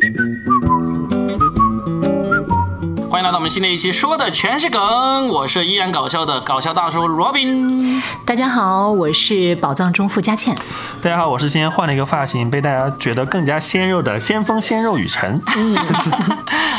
Thank you. 欢迎来到我们新的一期，说的全是梗。我是依然搞笑的搞笑大叔罗宾。大家好，我是宝藏中富佳倩。大家好，我是今天换了一个发型，被大家觉得更加鲜肉的先锋鲜肉雨辰。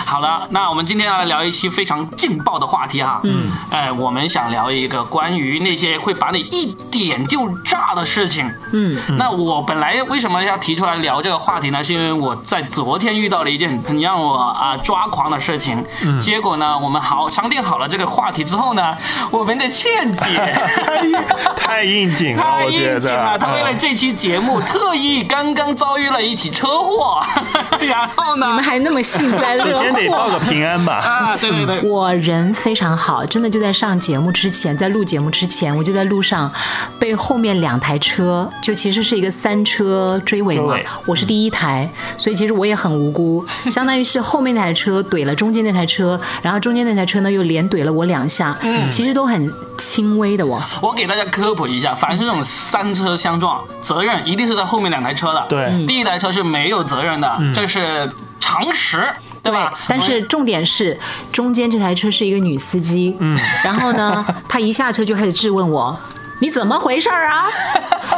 好了，那我们今天要来聊一期非常劲爆的话题哈。嗯，哎，我们想聊一个关于那些会把你一点就炸的事情。嗯，那我本来为什么要提出来聊这个话题呢？是因为我在昨天遇到了一件很让我啊抓狂的事情。嗯，结果呢，我们好商定好了这个话题之后呢，我们的倩姐 太应景了，太 我觉应景了，得。她为了这期节目特意刚刚遭遇了一起车祸，然后呢，你们还那么幸灾乐祸首先得报。个平安吧。啊，对对对，我人非常好，真的就在上节目之前，在录节目之前，我就在路上被后面两台车，就其实是一个三车追尾嘛，我是第一台，所以其实我也很无辜，相当于是后面那台车怼了中间那台车，然后中间那台车呢又连怼了我两下，嗯其实都很轻微的我。我给大家科普一下，凡是这种三车相撞，责任一定是在后面两台车的。对第一台车是没有责任的，这是常识，对吧？但是重点是中间这台车是一个女司机，嗯，然后呢，她一下车就开始质问我。你怎么回事儿啊？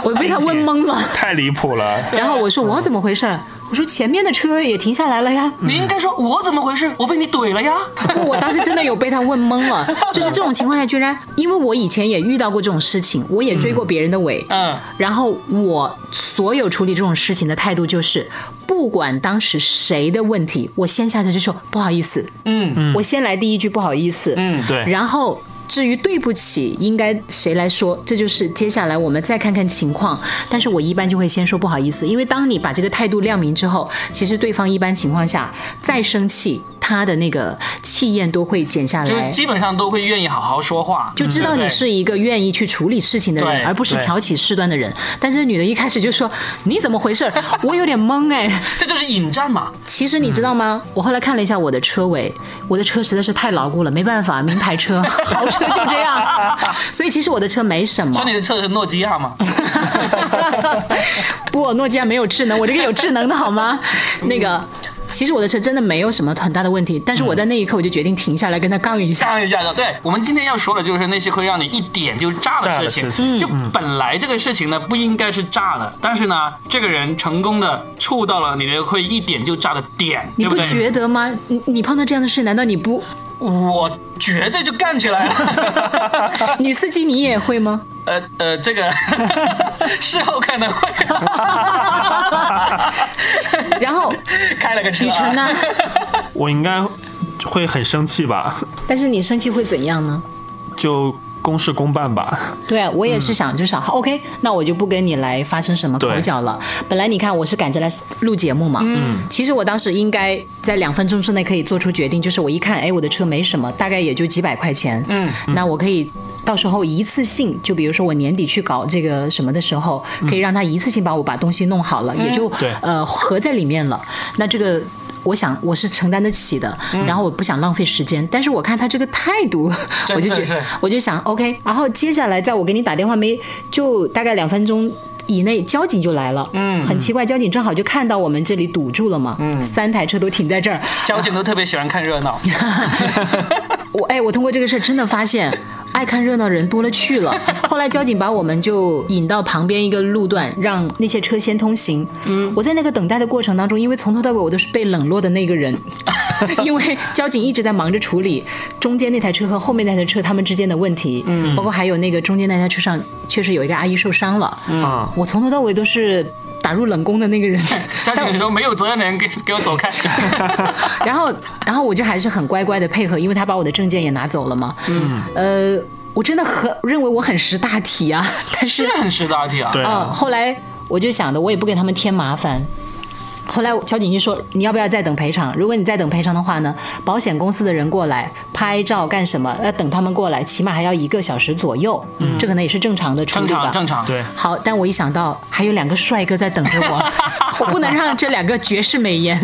我被她问懵了。太离谱了。然后我说我怎么回事儿？我说前面的车也停下来了呀。你应该说，我怎么回事？我被你怼了呀！不，我当时真的有被他问懵了。就是这种情况下，居然因为我以前也遇到过这种事情，我也追过别人的尾，嗯，然后我所有处理这种事情的态度就是，不管当时谁的问题，我先下车就说不好意思，嗯我先来第一句不好意思，嗯，对，然后。至于对不起，应该谁来说？这就是接下来我们再看看情况。但是我一般就会先说不好意思，因为当你把这个态度亮明之后，其实对方一般情况下再生气，他的那个气焰都会减下来。就基本上都会愿意好好说话，就知道你是一个愿意去处理事情的人，对而不是挑起事端的人。但这女的一开始就说：“你怎么回事？”我有点懵哎。这就是引战嘛。其实你知道吗？我后来看了一下我的车尾，我的车实在是太牢固了，没办法，名牌车、豪车 就这样。所以其实我的车没什么说。你的车是诺基亚吗？不，诺基亚没有智能，我这个有智能的好吗？那个。其实我的车真的没有什么很大的问题，但是我在那一刻我就决定停下来跟他杠一下。杠一下的，对我们今天要说的就是那些会让你一点就炸的事情。事情就本来这个事情呢不应该是炸的，但是呢，这个人成功的触到了你的会一点就炸的点，你不？觉得吗？你你碰到这样的事，难道你不我绝对就干起来了。女司机你也会吗？呃呃，这个 事后可能会 然后开了个车、雨辰呢？我应该会很生气吧？但是你生气会怎样呢？就公事公办吧。对啊，我也是想，就想好 OK，那我就不跟你来发生什么口角了。本来你看我是赶着来录节目嘛，嗯，其实我当时应该在两分钟之内可以做出决定，就是我一看，哎，我的车没什么，大概也就几百块钱，嗯，那我可以到时候一次性，就比如说我年底去搞这个什么的时候，可以让他一次性把我把东西弄好了，也就对呃合在里面了。那这个。我想我是承担得起的，然后我不想浪费时间，但是我看他这个态度，我就觉得我就想 OK，然后接下来在我给你打电话没就大概两分钟。以内交警就来了，嗯，很奇怪，交警正好就看到我们这里堵住了嘛，嗯，三台车都停在这儿，交警都特别喜欢看热闹。我哎，我通过这个事儿真的发现，爱看热闹人多了去了。后来交警把我们就引到旁边一个路段，让那些车先通行。嗯，我在那个等待的过程当中，因为从头到尾我都是被冷落的那个人，因为交警一直在忙着处理中间那台车和后面那台车他们之间的问题，嗯，包括还有那个中间那台车上确实有一个阿姨受伤了，嗯，我从头到尾都是。打入冷宫的那个人，交警说没有责任的人给给我走开。然后，然后我就还是很乖乖的配合，因为他把我的证件也拿走了嘛。嗯，呃，我真的很认为我很识大体啊，但是是很识大体啊。对嗯，后来我就想着，我也不给他们添麻烦。后来交警就说：“你要不要再等赔偿？如果你再等赔偿的话呢，保险公司的人过来拍照干什么？要等他们过来，起码还要一个小时左右。嗯，这可能也是正常的处理吧。常正常。对，好，但我一想到还有两个帅哥在等着我，我不能让这两个绝世美颜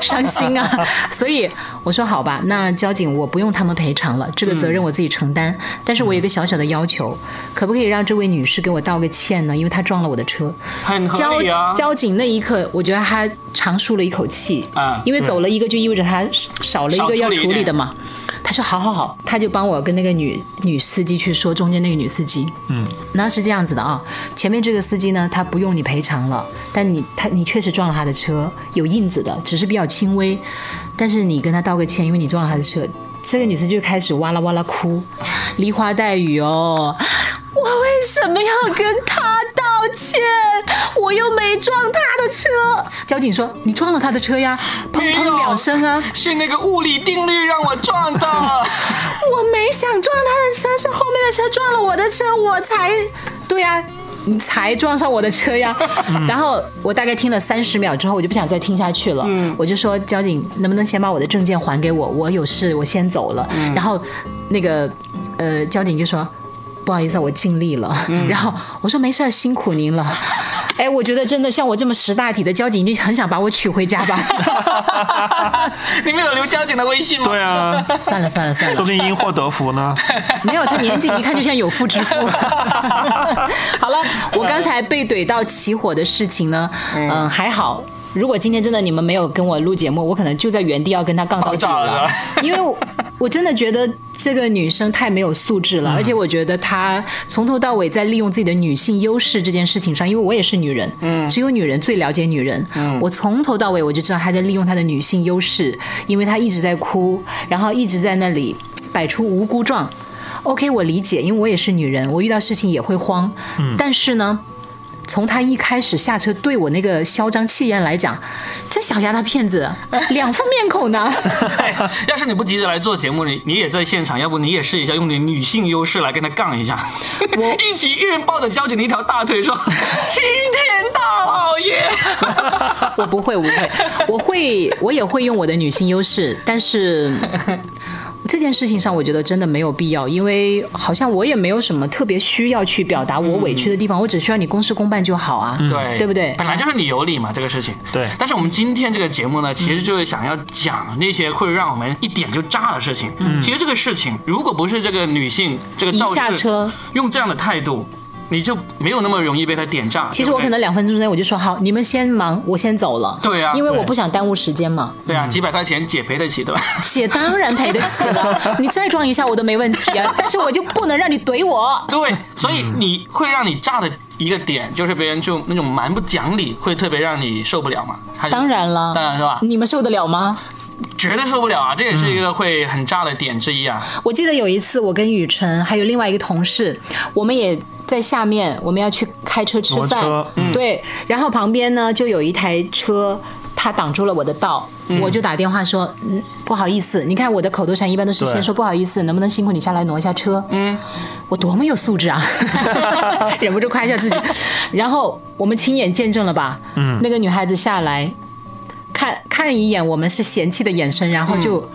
伤心啊，所以我我说好吧，那交警我不用他们赔偿了，这个责任我自己承担。但是我有一个小小的要求，可不可以让这位女士给我道个歉呢？因为她撞了我的车。很合交理啊。交警那一刻，我觉得他长舒了一口气啊因为走了一个就意味着他少了一个要处理的嘛。他说好好好，他就帮我跟那个女女司机去说，中间那个女司机，嗯，那是这样子的啊，前面这个司机呢，他不用你赔偿了，但你他你确实撞了他的车，有印子的，只是比较轻微，但是你跟他道个歉，因为你撞了他的车。这个女生就开始哇啦哇啦哭，梨花带雨哦。我为什么要跟他道歉？我又没撞他的车。交警说：“你撞了他的车呀，砰砰两声啊！是那个物理定律让我撞的。我没想撞他的车，是后面的车撞了我的车，我才对呀、你才撞上我的车呀。然后我大概听了三十秒之后，我就不想再听下去了。我就说交警能不能先把我的证件还给我？我有事，我先走了。然后那个呃交警就说。不好意思啊，我尽力了。然后我说没事儿，辛苦您了。哎，我觉得真的像我这么识大体的交警，已经很想把我娶回家吧。你们有留交警的微信吗？对啊，算了算了算了说，不定因祸得福呢。没有，他年纪一看就像有妇之夫。好了，我刚才被怼到起火的事情呢，嗯，还好。如果今天真的你们没有跟我录节目，我可能就在原地要跟他杠到底了了，因为我我真的觉得这个女生太没有素质了，而且我觉得她从头到尾在利用自己的女性优势这件事情上，因为我也是女人，嗯，只有女人最了解女人，嗯，我从头到尾我就知道她在利用她的女性优势，因为她一直在哭，然后一直在那里摆出无辜状。OK，我理解，因为我也是女人，我遇到事情也会慌。嗯，但是呢，从他一开始下车对我那个嚣张气焰来讲，这小丫头片子 两副面孔呢。哎，要是你不急着来做节目，你你也在现场，要不你也试一下，用你女性优势来跟他杠一下。我 一起一人抱着交警的一条大腿说：“青天大老爷。我不会，我不会，我会，我也会用我的女性优势，但是。这件事情上，我觉得真的没有必要，因为好像我也没有什么特别需要去表达我委屈的地方，我只需要你公事公办就好啊，对对不对？本来就是你有理嘛，这个事情。对但是我们今天这个节目呢，其实就是想要讲那些会让我们一点就炸的事情。嗯其实这个事情，如果不是这个女性这个一肇事下车用这样的态度，你就没有那么容易被他点炸。其实我可能两分钟之内我就说好，你们先忙，我先走了。对啊因为我不想耽误时间嘛。对啊，几百块钱姐赔得起，对吧？姐当然赔得起了，你再装一下我都没问题啊，但是我就不能让你怼我。对，所以你会让你炸的一个点，就是别人就那种蛮不讲理，会特别让你受不了嘛。当然了，当然是吧？你们受得了吗？绝对受不了啊！这也是一个会很炸的点之一啊。我记得有一次，我跟雨辰还有另外一个同事，我们也在下面，我们要去开车吃饭，嗯对，然后旁边呢就有一台车。他挡住了我的道，我就打电话说，嗯，不好意思，你看我的口头禅一般都是先说不好意思，能不能辛苦你下来挪一下车？嗯，我多么有素质啊，忍不住夸一下自己。然后我们亲眼见证了吧，嗯，那个女孩子下来，看看一眼我们是嫌弃的眼神，然后就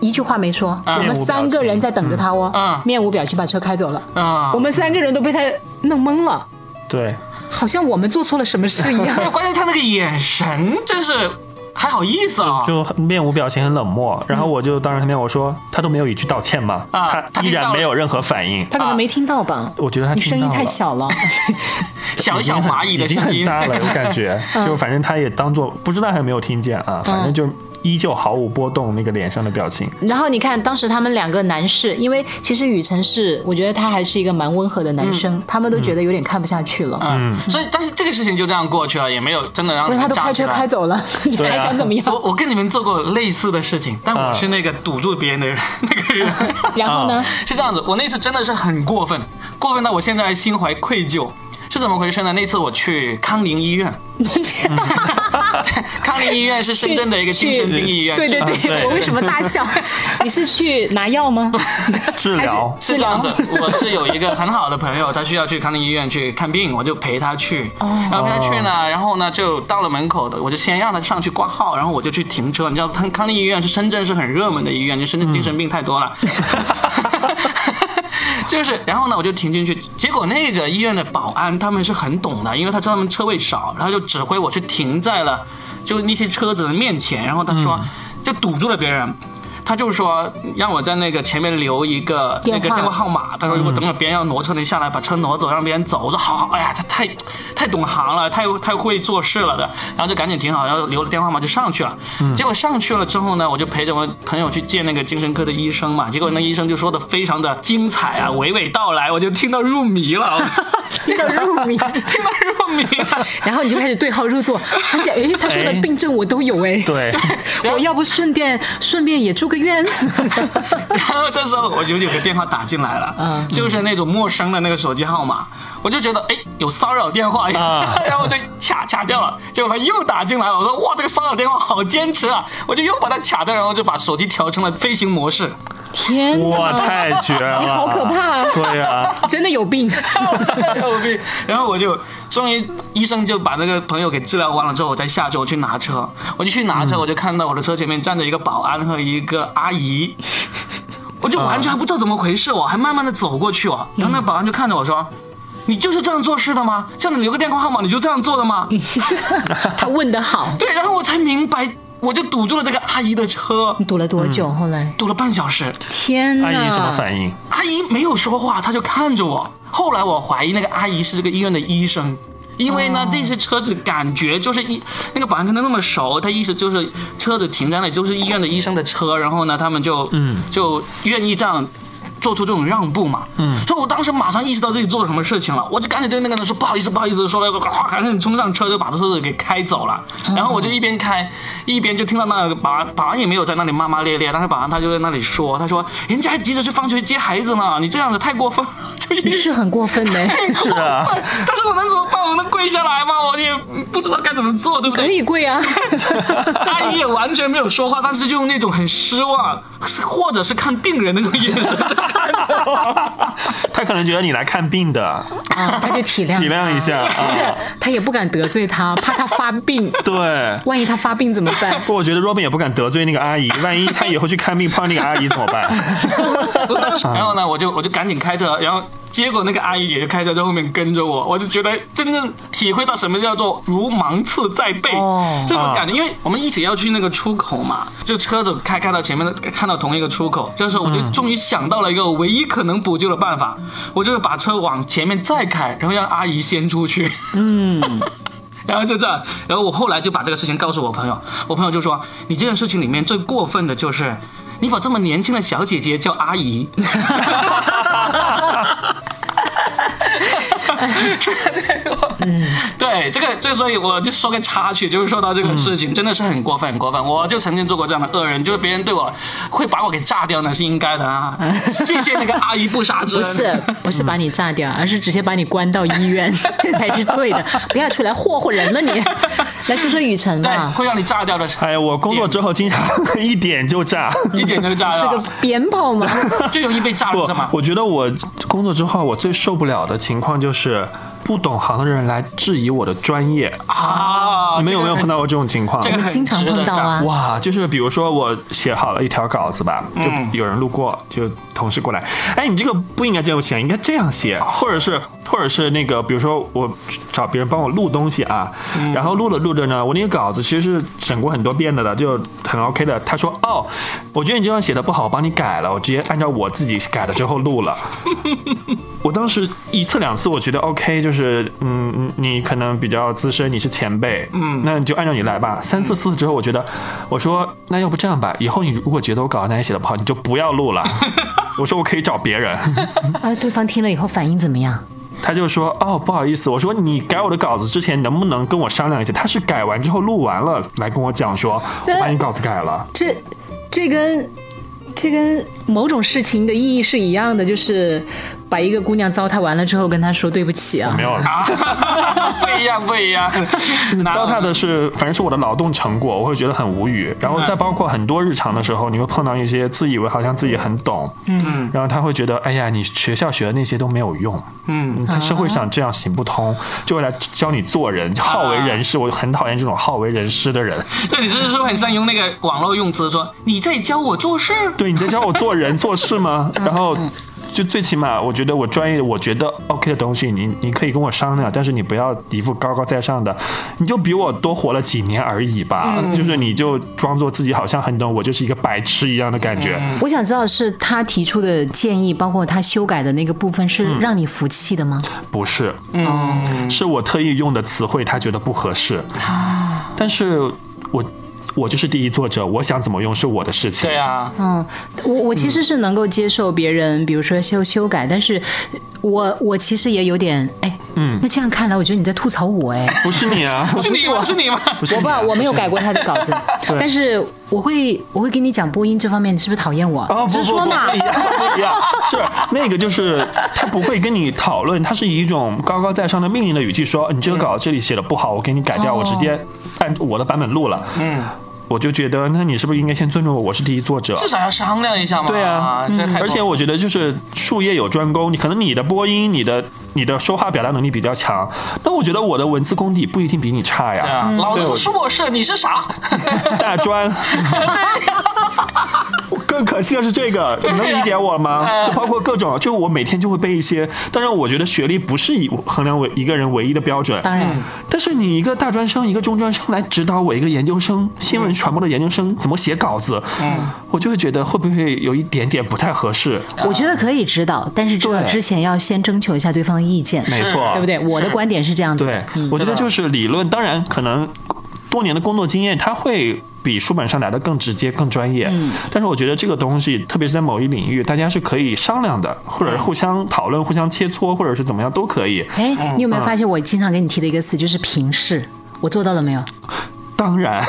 一句话没说。我们三个人在等着他哦，嗯面无表情把车开走了。啊、我们三个人都被他弄懵了，对，好像我们做错了什么事一样。关键他那个眼神真是还好意思啊、就面无表情，很冷漠。然后我就当着他面我说，他都没有一句道歉嘛，啊他他依然没有任何反应。他可能没听到吧？我觉得他你声音太小了。小小蚂蚁的声音，很大了，我感觉，嗯就反正他也当做不知道还有没有听见啊，反正就依旧毫无波动那个脸上的表情。然后你看，当时他们两个男士，因为其实雨辰是，我觉得他还是一个蛮温和的男生，他们都觉得有点看不下去了。嗯，所以但是这个事情就这样过去了，也没有真的让不是他都开车开走。了，你还想怎么样？我我跟你们做过类似的事情，但我是那个堵住别人的人，那个人。然后呢？是这样子，我那次真的是很过分，过分到我现在还心怀愧疚。是怎么回事呢？那次我去康宁医院，康宁医院是深圳的一个精神病医院。对对啊对，我为什么大笑？你是去拿药吗？治疗是这样子，我是有一个很好的朋友，他需要去康宁医院去看病，我就陪他去。然后陪他去呢，然后呢就到了门口的，我就先让他上去挂号，然后我就去停车。你知道康康宁医院是深圳是很热门的医院，就深圳精神病太多了。就是，然后呢，我就停进去，结果那个医院的保安他们是很懂的，因为他知道他们车位少，然后就指挥我去停在了就那些车子的面前，然后他说。就堵住了别人。他就说让我在那个前面留一个那个电话号码。他说如果等会别人要挪车，你下来把车挪走，让别人走。我说好好，哎呀，他太太懂行了，太太会做事了的。然后就赶紧停好，然后留了电话号码就上去了。结果上去了之后呢，我就陪着我朋友去见那个精神科的医生嘛。结果那医生就说的非常的精彩啊，娓娓道来，我就听到入迷了，听到入迷，听到入迷了。然后你就开始对号入座，发现哎，他说的哎病症我都有哎，对，我要不顺便顺便也住个院，然后这时候我就有个电话打进来了，嗯就是那种陌生的那个手机号码，我就觉得哎有骚扰电话，啊 然后我就卡卡掉了。结果他又打进来了，我说哇这个骚扰电话好坚持啊，我就又把它卡掉，然后就把手机调成了飞行模式。天哇，太绝了！你好可怕啊对啊、真的有病，真的有病。然后我就终于医生就把那个朋友给治疗完了之后，我再下去我去拿车，我就去拿车，我就看到我的车前面站着一个保安和一个阿姨。我就完全还不知道怎么回事，我还慢慢的走过去哦，然后那保安就看着我说：“你就是这样做事的吗？像你留个电话号码，你就这样做的吗 他问的好？”，对，然后我才明白，我就堵住了这个阿姨的车你，堵了多久？后来，堵了半小时。天哪，阿姨什么反应？阿姨没有说话，她就看着我。后来我怀疑那个阿姨是这个医院的医生，因为呢，这些车子感觉就是医那个保安跟他那么熟，他意思就是车子停在那里就是医院的医生的车，然后呢，他们就嗯就愿意这样。做出这种让步嘛，嗯，所以我当时马上意识到自己做了什么事情了，我就赶紧对那个人说不好意思，不好意思，说了，啊，赶紧冲上车就把车子给开走了，然后我就一边开一边就听到那个保安，保安也没有在那里骂骂咧咧，但是保安他就在那里说，他说人家还急着去放学接孩子呢，你这样子太过分了，就是很过分的，是啊，但是我能怎么办？我能跪下来吗？我也不知道该怎么做，对不对可？以跪啊，阿姨也完全没有说话，但是就用那种很失望，是或者是看病人的那种眼神在 他可能觉得你来看病的，啊，他就体谅体谅一下不是啊。他也不敢得罪他，怕他发病，对，万一他发病怎么办？不过我觉得 Robin 也不敢得罪那个阿姨，万一他以后去看病碰到那个阿姨怎么办？然后呢，我就我就赶紧开车，然后结果那个阿姨也就开车在后面跟着我，我就觉得真正体会到什么叫做如芒刺在背哦这种感觉，因为我们一起要去那个出口嘛，就车子开开到前面的，看到同一个出口，这时候我就终于想到了一个唯一可能补救的办法，我就是把车往前面再开，然后让阿姨先出去。嗯。然后就这样，然后我后来就把这个事情告诉我朋友，我朋友就说：“你这件事情里面最过分的就是，你把这么年轻的小姐姐叫阿姨。”嗯，对，这个这个，所以我就说个插曲，就是说到这个事情，真的是很过分，很过分。我就曾经做过这样的恶人，就是别人对我会把我给炸掉呢，是应该的啊。谢谢那个阿姨不杀之恩。不是不是把你炸掉，而是直接把你关到医院，这才是对的。不要出来祸祸人了你。来说说雨辰对，吧，会让你炸掉的，哎呀，我工作之后经常 一点就炸。一点就炸是个，鞭炮吗？最容易被炸是吗，？我觉得我工作之后，我最受不了的情况就是不懂行的人来质疑我的专业。啊，你们有没有碰到到过这种情况？这个经常碰到啊。哇，就是比如说我写好了一条稿子吧，就有人路过，就同事过来，哎，你这个不应该这样写，应该这样写，或者是或者是那个，比如说我找别人帮我录东西啊，然后录着录着呢，我那个稿子其实是审过很多遍的了，就很 OK 的。他说，哦，我觉得你这样写的不好，我帮你改了，我直接按照我自己改了之后录了。我当时一次两次，我觉得 OK，就是嗯，你可能比较资深，你是前辈，嗯，那你就按照你来吧。三四次之后，我觉得，我说那要不这样吧，以后你如果觉得我稿子哪里写的不好，你就不要录了。我说我可以找别人，啊，对方听了以后反应怎么样？他就说哦不好意思，我说你改我的稿子之前能不能跟我商量一下？他是改完之后录完了来跟我讲说，我把你稿子改了。这这跟这跟某种事情的意义是一样的，就是把一个姑娘糟蹋完了之后跟她说对不起啊没。有了。啊，不一样，不一样。糟蹋的是，反正是我的劳动成果，我会觉得很无语。然后再包括很多日常的时候，你会碰到一些自以为好像自己很懂，嗯，然后他会觉得，哎呀，你学校学的那些都没有用，嗯，在社会上这样行不通，就会来教你做人，就好为人师。我很讨厌这种好为人师的人。对，你这是说很善用那个网络用词，说你在教我做事。对，你在教我做人做事吗？然后就最起码，我觉得我专业，我觉得 OK 的东西，你你可以跟我商量，但是你不要一副高高在上的，你就比我多活了几年而已吧。就是你就装作自己好像很懂，我就是一个白痴一样的感觉。我想知道是他提出的建议，包括他修改的那个部分，是让你服气的吗？不是，嗯，是我特意用的词汇，他觉得不合适。但是我我就是第一作者，我想怎么用是我的事情。对啊，嗯，我我其实是能够接受别人，比如说修修改，但是我我其实也有点，哎，嗯，那这样看来，我觉得你在吐槽我，哎，不是你啊，是你我？是你吗？不是我不，我没有改过他的稿子，但是我会我会跟你讲播音这方面，你是不是讨厌我？啊，不直说嘛不一样，不一样，是那个就是他不会跟你讨论，他是以一种高高在上的命令的语气说，你这个稿这里写的不好，我给你改掉，哦我直接按我的版本录了。嗯，我就觉得，那你是不是应该先尊重我？我是第一作者。至少要商量一下嘛。对啊而且我觉得就是术业有专攻，你可能你的播音、你的你的说话表达能力比较强，那我觉得我的文字功底不一定比你差对呀。啊，老子是硕士，你是啥？大专。更可惜的是这个，你能理解我吗？就包括各种，就我每天就会背一些。当然，我觉得学历不是以衡量为一个人唯一的标准。当然，但是你一个大专生，一个中专生来指导我一个研究生，新闻传播的研究生怎么写稿子，我就会觉得会不会有一点点不太合适？我觉得可以指导，但是指导之前要先征求一下对方的意见，没错对不对？我的观点是这样子的对，我觉得就是理论，当然可能多年的工作经验，他会比书本上来的更直接、更专业。嗯，但是我觉得这个东西，特别是在某一领域，大家是可以商量的，或者互相讨论、互相切磋，或者是怎么样都可以。哎，你有没有发现我经常给你提的一个词就是平视？我做到了没有？当然，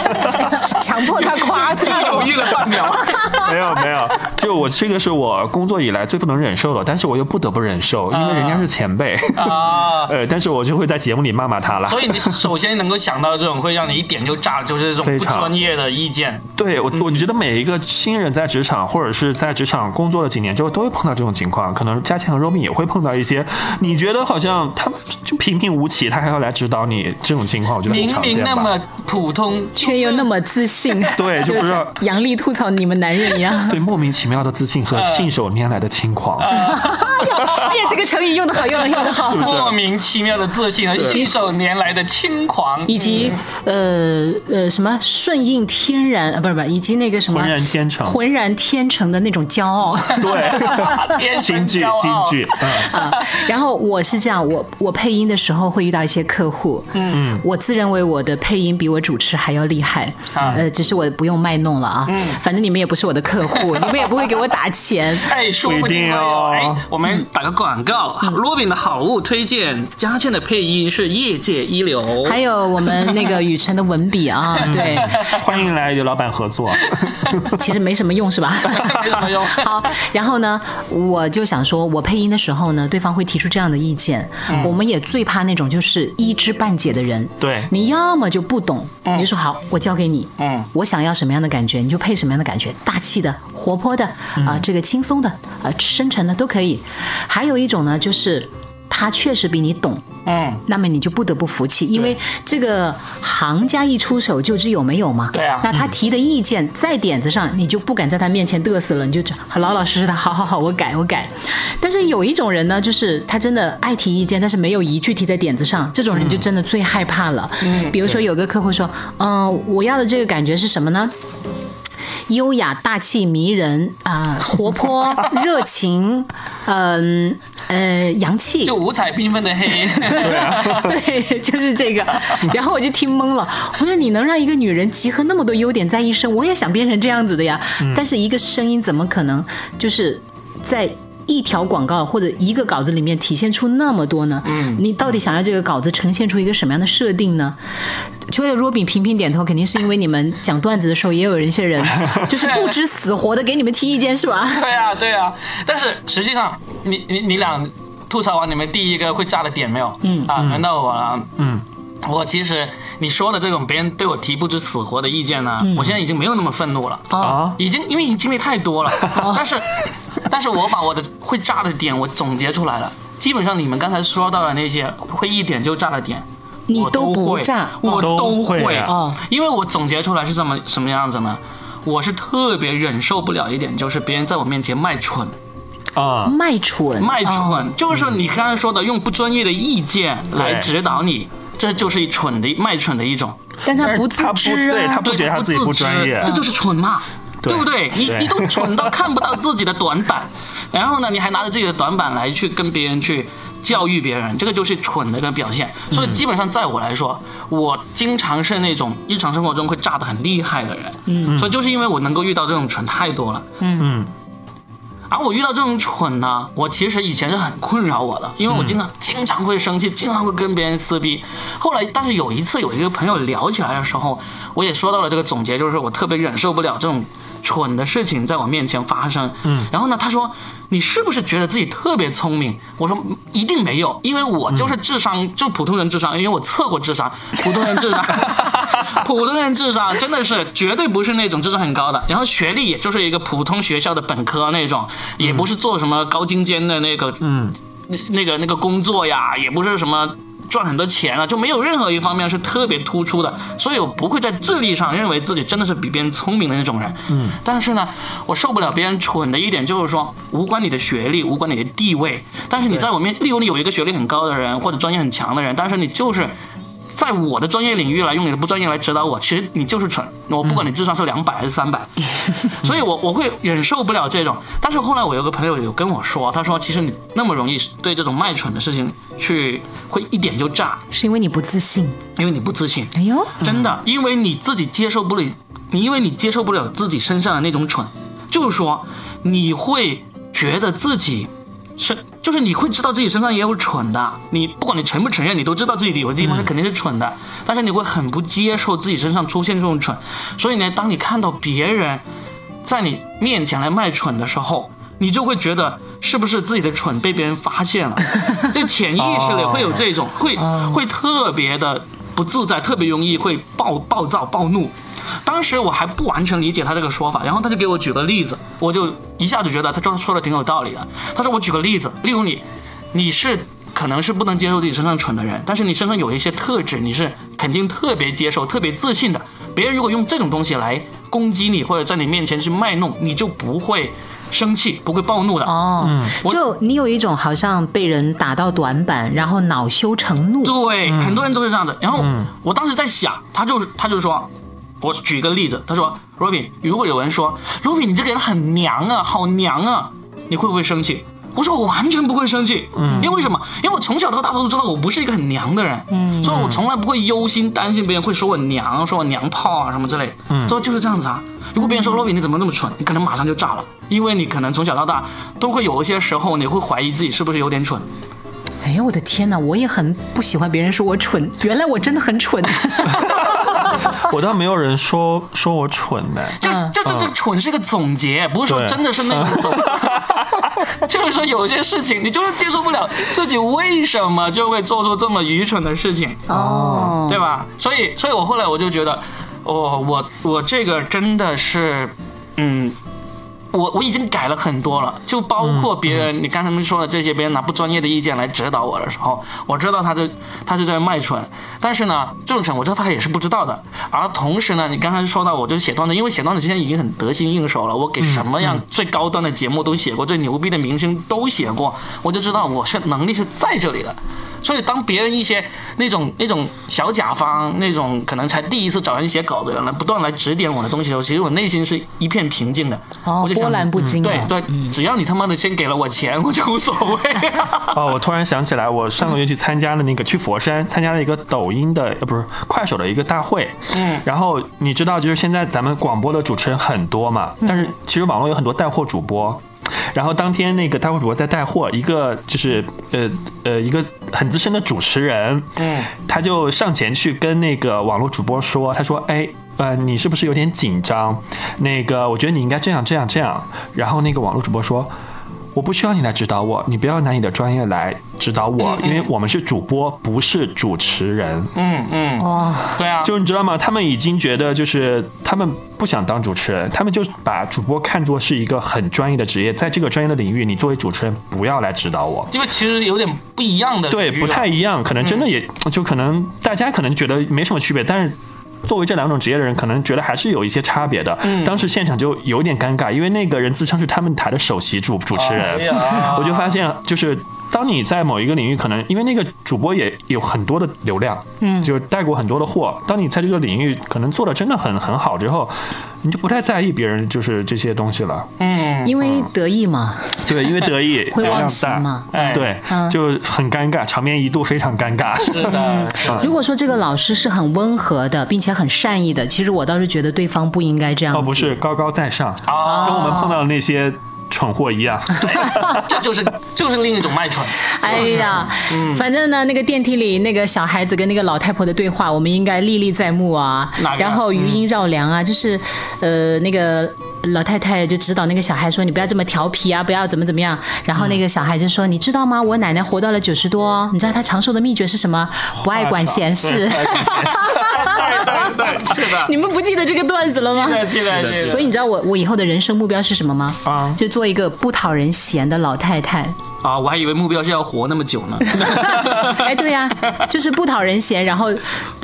强迫他夸自己犹豫了半秒。没有没有，就我这个是我工作以来最不能忍受的，但是我又不得不忍受，因为人家是前辈。啊。呃，但是我就会在节目里骂骂他了。所以你首先能够想到这种会让你一点就炸，就是这种不非常专业的意见。对我，我觉得每一个新人在职场或者是在职场工作了几年之后，都会碰到这种情况。可能佳倩和 Robin 也会碰到一些，你觉得好像他就平平无奇，他还要来指导你这种情况，我觉得很明。明那么普通，却又那么自信，对就不知道。杨丽吐槽你们男人一样。对，莫名其妙的自信和信手拈来的轻狂，哎呀，这个成语用的好，用的用得好。莫名其妙的自信和信手拈来的轻狂，以及呃呃什么顺应天然，啊不是不是，以及那个什么浑然天成。浑然天成的那种骄傲。对，天生京剧骄傲。京剧，嗯，啊，然后我是这样，我我配音的时候会遇到一些客户，嗯，我自认为我的配音比我主持还要厉害，啊呃，只是我不用卖弄了啊，反正你们也不是我的客户，你们也不会给我打钱。哎，说不定不一定哦。哎，我们打个广告，Robin 的好物推荐，佳倩的配音是业界一流。还有我们那个雨辰的文笔啊，对，欢迎来与老板合作。其实没什么用是吧？没什么用。好，然后呢，我就想说，我配音的时候呢，对方会提出这样的意见，我们也最怕那种就是一知半解的人。对。你要么就不懂，你就说好，我交给你，嗯，我想要什么样的感觉，你就配什么样的感觉，大气的、活泼的啊、这个轻松的啊、深沉的都可以。还有一种呢，就是他确实比你懂，嗯，那么你就不得不服气，因为这个行家一出手就知有没有嘛。对啊那他提的意见在点子上，你就不敢在他面前嘚瑟了，你就老老实实的，好好好，我改我改。但是有一种人呢，就是他真的爱提意见，但是没有一句提在点子上，这种人就真的最害怕了。嗯，比如说有个客户说，嗯、我要的这个感觉是什么呢？优雅、大气、迷人啊、活泼、热情，嗯呃洋气，就五彩缤纷的黑。对，就是这个。然后我就听懵了，我说你能让一个女人集合那么多优点在一身，我也想变成这样子的呀。但是一个声音怎么可能就是在一条广告或者一个稿子里面体现出那么多呢？嗯，你到底想要这个稿子呈现出一个什么样的设定呢？除了若饼频频点头，肯定是因为你们讲段子的时候，也有一些人 就是不知死活的给你们提意见，是吧？对啊，对啊。但是实际上，你你你俩吐槽完你们第一个会炸的点没有？嗯啊，轮到我了。嗯。我其实你说的这种别人对我提不知死活的意见呢，我现在已经没有那么愤怒了。啊，已经因为已经经历太多了，但是，但是我把我的会炸的点我总结出来了。基本上你们刚才说到的那些会一点就炸的点，我你都不会炸。我都都会会。啊哦。因为我总结出来是这么什么样子呢？我是特别忍受不了一点，就是别人在我面前卖蠢。啊，卖蠢，卖哦。蠢，就是你刚才说的用不专业的意见来指导你，这就是蠢的卖蠢的一种。但他不自知啊对他。不觉得他自己不专业这就是蠢嘛，对对不对？你你都蠢到 看不到自己的短板，然后呢，你还拿着自己的短板来去跟别人去教育别人，这个就是蠢的一个表现。所以基本上在我来说，我经常是那种日常生活中会炸得很厉害的人，嗯，所以就是因为我能够遇到这种蠢太多了，嗯，而我遇到这种蠢呢，我其实以前是很困扰我的，因为我经常、经常会生气，经常会跟别人撕逼。后来，但是有一次有一个朋友聊起来的时候，我也说到了这个总结，就是我特别忍受不了这种蠢的事情在我面前发生。嗯，然后呢，他说你是不是觉得自己特别聪明？我说一定没有，因为我就是智商、就是普通人智商，因为我测过智商，普通人智商。普通人智商真的是绝对不是那种智商很高的，然后学历也就是一个普通学校的本科那种，也不是做什么高精尖的那个，嗯，那那个那个工作呀，也不是什么。赚很多钱啊，就没有任何一方面是特别突出的，所以我不会在智力上认为自己真的是比别人聪明的那种人。嗯，但是呢，我受不了别人蠢的一点就是说，无关你的学历，无关你的地位，但是你在我面，例如你有一个学历很高的人或者专业很强的人，但是你就是在我的专业领域来用你的不专业来指导我，其实你就是蠢。我不管你智商是两百还是三百，所以我我会忍受不了这种。但是后来我有个朋友有跟我说，他说其实你那么容易对这种卖蠢的事情去会一点就炸，是因为你不自信。因为你不自信。哎呦，真的，因为你自己接受不了，你因为你接受不了自己身上的那种蠢，就是说你会觉得自己是，就是你会知道自己身上也有蠢的，你不管你承不承认，你都知道自己有的地方是肯定是蠢的，但是你会很不接受自己身上出现这种蠢，所以呢，当你看到别人在你面前来卖蠢的时候，你就会觉得是不是自己的蠢被别人发现了，这潜意识里会有这种，会会特别的不自在，特别容易会暴暴躁暴怒。当时我还不完全理解他这个说法，然后他就给我举个例子，我就一下子觉得他说说的挺有道理的。他说我举个例子，例如你，你是可能是不能接受自己身上蠢的人，但是你身上有一些特质，你是肯定特别接受、特别自信的。别人如果用这种东西来攻击你，或者在你面前去卖弄，你就不会生气，不会暴怒的。哦，我就你有一种好像被人打到短板，然后恼羞成怒。对，很多人都是这样子。然后我当时在想，他就他就说，我举个例子，他说，Robin，如果有人说，Robin 你这个人很娘啊，好娘啊，你会不会生气？我说我完全不会生气，嗯，因为为什么？因为我从小到大都知道我不是一个很娘的人，嗯，所以我从来不会忧心担心别人会说我娘，说我娘炮啊什么之类说就是这样子啊。如果别人说 Robin 你怎么那么蠢，你可能马上就炸了，因为你可能从小到大都会有一些时候你会怀疑自己是不是有点蠢，哎呀，我的天哪！我也很不喜欢别人说我蠢，原来我真的很蠢。我倒没有人说说我蠢的，就就就这这蠢是一个总结，不是说真的是那种。就是说有些事情你就是接受不了自己为什么就会做出这么愚蠢的事情，哦，对吧？所以，所以我后来我就觉得，哦，我我这个真的是，嗯。我我已经改了很多了，就包括别人，你刚才们说的这些，别人拿不专业的意见来指导我的时候，我知道他这他是在卖蠢，但是呢，这种蠢我知道他也是不知道的。而同时呢，你刚才说到我就写段子，因为写段子现在已经很得心应手了，我给什么样最高端的节目都写过，最牛逼的明星都写过，我就知道我是能力是在这里的。所以，当别人一些那种那种小甲方，那种可能才第一次找人写稿的人来不断来指点我的东西的时候，其实我内心是一片平静的。哦我就波澜不惊了对对，只要你他妈的先给了我钱，我就无所谓。哦，我突然想起来，我上个月去参加了那个去佛山参加了一个抖音的呃不是快手的一个大会，嗯，然后你知道就是现在咱们广播的主持人很多嘛，但是其实网络有很多带货主播。然后当天那个带货主播在带货，一个就是呃呃一个很资深的主持人，嗯，他就上前去跟那个网络主播说，他说，哎。呃，你是不是有点紧张？那个，我觉得你应该这样、这样、这样。然后那个网络主播说，我不需要你来指导我，你不要拿你的专业来指导我，因为我们是主播，不是主持人。嗯嗯，哦，对啊，就你知道吗？他们已经觉得就是他们不想当主持人，他们就把主播看作是一个很专业的职业，在这个专业的领域，你作为主持人不要来指导我。因为其实有点不一样的对，不太一样，可能真的也、就可能大家可能觉得没什么区别，但是作为这两种职业的人，可能觉得还是有一些差别的。当时现场就有点尴尬，因为那个人自称是他们台的首席主主持人，我就发现就是。当你在某一个领域，可能因为那个主播也有很多的流量，嗯，就带过很多的货。当你在这个领域可能做的真的很很好之后，你就不太在意别人就是这些东西了。嗯，因为得意嘛，对，因为得意 会忘流量大形嘛。哎对，嗯就很尴尬，场面一度非常尴尬。是的，如果说这个老师是很温和的，并且很善意的，其实我倒是觉得对方不应该这样。哦，不是，高高在上，啊跟我们碰到的那些蠢货一样。对这就是就是另一种卖蠢。哎呀，嗯反正呢，那个电梯里那个小孩子跟那个老太婆的对话，我们应该历历在目啊然后余音绕梁啊，就是呃那个。老太太就指导那个小孩说：“你不要这么调皮啊，不要怎么怎么样。”然后那个小孩就说：“你知道吗？我奶奶活到了九十多哦，你知道她长寿的秘诀是什么？不爱管闲事。对 对对，是的。你们不记得这个段子了吗？记得记得记得。所以你知道我我以后的人生目标是什么吗？啊就做一个不讨人嫌的老太太。啊，我还以为目标是要活那么久呢。哎，对呀、就是不讨人嫌，然后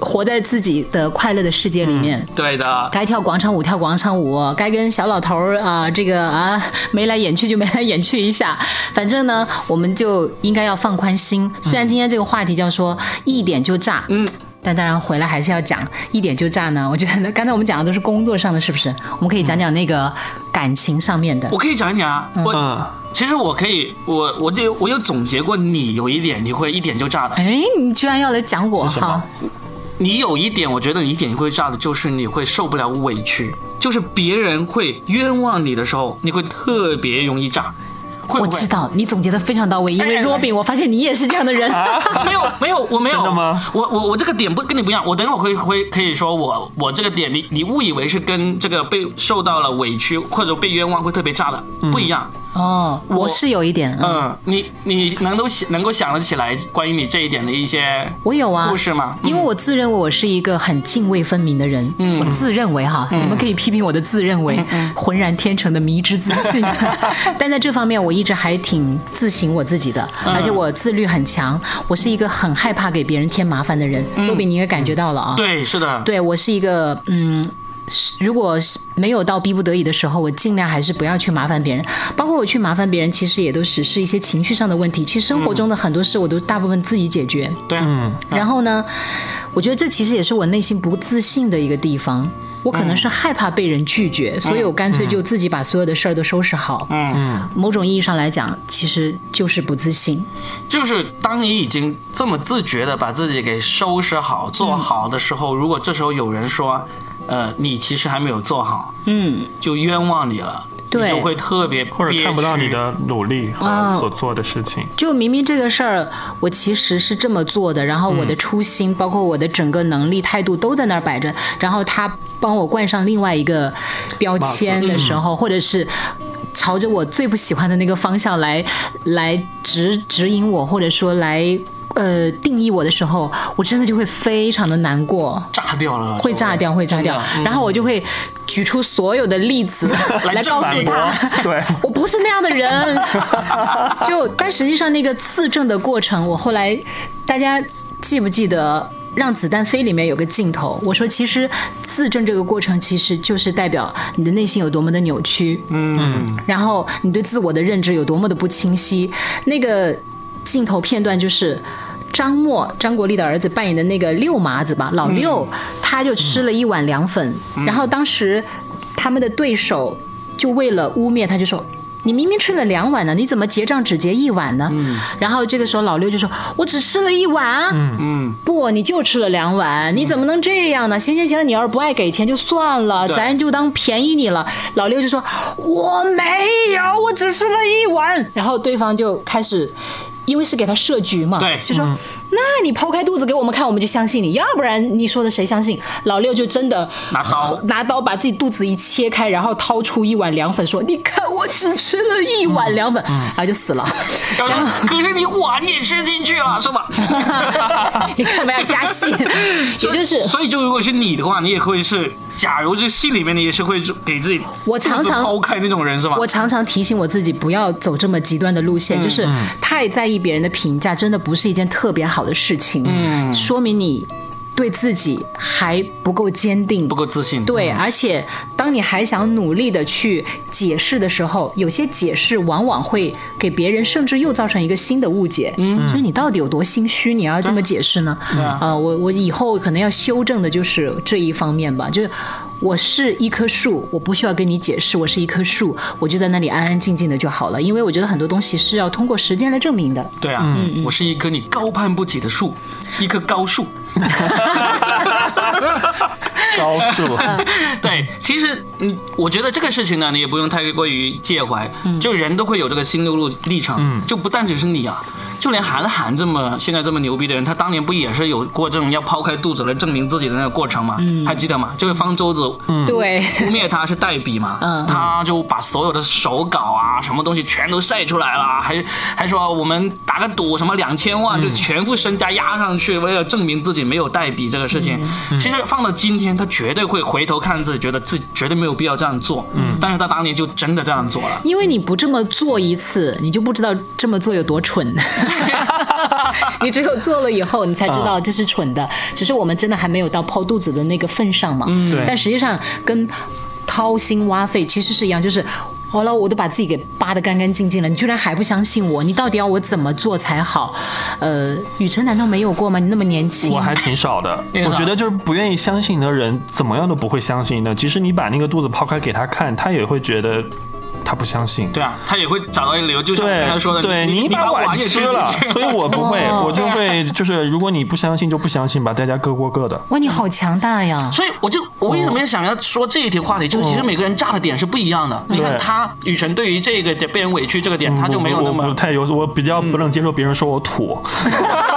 活在自己的快乐的世界里面。对的，该跳广场舞跳广场舞，该跟小老头儿啊、这个啊 眉来眼去就眉来眼去一下。反正呢，我们就应该要放宽心。虽然今天这个话题叫说一点就炸，嗯。但当然回来还是要讲一点就炸呢。我觉得刚才我们讲的都是工作上的，是不是？我们可以讲讲那个感情上面的。我可以讲一讲啊。我嗯，其实我可以，我我就我有总结过，你有一点你会一点就炸的。哎，你居然要来讲我哈？你有一点，我觉得你一点就会炸的，就是你会受不了委屈，就是别人会冤枉你的时候，你会特别容易炸。会不会我知道你总结的非常到位，因为哎哎哎 Robin，我发现你也是这样的人。没有没有，我没有。真的吗我我我这个点不跟你不一样，我等会儿会会可以说我我这个点，你你误以为是跟这个被受到了委屈或者被冤枉会特别炸的不一样。哦，我是有一点，嗯，嗯，你你能都想能够想得起来关于你这一点的一些我有啊故。事吗？因为我自认为我是一个很泾渭分明的人，嗯我自认为哈，你们可以批评我的自认为，浑然天成的迷之自信，但在这方面我一直还挺自省我自己的，嗯而且我自律很强，我是一个很害怕给别人添麻烦的人。露比，你应该感觉到了啊，嗯对，是的，对我是一个嗯。如果没有到逼不得已的时候，我尽量还是不要去麻烦别人。包括我去麻烦别人，其实也都只是一些情绪上的问题。其实生活中的很多事，我都大部分自己解决。对，嗯，然后呢，我觉得这其实也是我内心不自信的一个地方。我可能是害怕被人拒绝，所以我干脆就自己把所有的事儿都收拾好。嗯，某种意义上来讲，其实就是不自信。就是当你已经这么自觉的把自己给收拾好、做好的时候，如果这时候有人说，呃，你其实还没有做好，嗯，就冤枉你了，对就会特别或者看不到你的努力哦和所做的事情。就明明这个事儿，我其实是这么做的，然后我的初心，包括我的整个能力、态度都在那儿摆着，然后他帮我冠上另外一个标签的时候，或者是。朝着我最不喜欢的那个方向来来指指引我，或者说来呃定义我的时候，我真的就会非常的难过，炸掉了，会炸掉，会炸掉。嗯然后我就会举出所有的例子 来告诉他，对，我不是那样的人。就但实际上那个自证的过程，我后来大家记不记得？让子弹飞里面有个镜头，我说其实自证这个过程其实就是代表你的内心有多么的扭曲，嗯，然后你对自我的认知有多么的不清晰。那个镜头片段就是张默，张国立的儿子扮演的那个六麻子吧，老六，他就吃了一碗凉粉，然后当时他们的对手就为了污蔑他，就说。你明明吃了两碗呢，你怎么结账只结一碗呢？然后这个时候老六就说：“我只吃了一碗啊。”嗯，不，你就吃了两碗，你怎么能这样呢？行行行，你要是不爱给钱就算了，咱就当便宜你了。老六就说：“我没有，我只吃了一碗。”然后对方就开始。因为是给他设局嘛，对就说、那你剖开肚子给我们看，我们就相信你，要不然你说的谁相信？老六就真的拿刀拿刀把自己肚子一切开，然后掏出一碗凉粉，说：“你看我只吃了一碗凉粉。然后就死了。然后可是你碗也吃进去了，是吧？你看没有加戏，也就是所以就如果是你的话，你也会是，假如这戏里面你也是会给自己我常常抛开那种人是吧？我常常提醒我自己不要走这么极端的路线，就是太在意别人的评价，真的不是一件特别好的事情。嗯，说明你对自己还不够坚定不。够自信。对，而且当你还想努力的去解释的时候，有些解释往往会给别人甚至又造成一个新的误解。嗯，所以你到底有多心虚？你要这么解释呢？啊呃，我我以后可能要修正的就是这一方面吧，就是我是一棵树，我不需要跟你解释我是一棵树，我就在那里安安静静的就好了，因为我觉得很多东西是要通过时间来证明的。对啊，嗯我是一棵你高攀不起的树，一棵高树。ハハハハ! 高数，对，其实嗯，我觉得这个事情呢，你也不用太过于介怀，就人都会有这个心路路历程，就不但只是你啊。就连韩寒这么现在这么牛逼的人，他当年不也是有过这种要抛开肚子来证明自己的那个过程吗？还记得吗？就是方舟子对，污蔑他是代笔嘛，嗯他就把所有的手稿啊，什么东西全都晒出来了，还还说我们打个赌，什么两千万，就全副身家压上去，为了证明自己没有代笔这个事情。其实放到今天，他绝对会回头看自己，觉得自己绝对没有必要这样做。嗯，但是他当年就真的这样做了。因为你不这么做一次，你就不知道这么做有多蠢。你只有做了以后，你才知道这是蠢的。只是我们真的还没有到剖肚子的那个份上嘛。对但实际上跟掏心挖肺其实是一样，就是。好了，我都把自己给扒得干干净净了，你居然还不相信我？你到底要我怎么做才好？呃，雨辰难道没有过吗？你那么年轻，我还挺少的。我觉得就是不愿意相信的人，怎么样都不会相信的。即使你把那个肚子抛开给他看，他也会觉得他不相信。对啊，他也会找到一个理由，就像我刚才说的，对，你把把碗也吃了，所以我不会，哦我就会就是，如果你不相信就不相信吧，大家各过各的。哇，你好强大呀！所以我就我为什么想要说这一题话题，就是其实每个人炸的点是不一样的。你看他雨辰对于这个点被人委屈这个点，他就没有那么。太有，我比较不能接受别人说我土。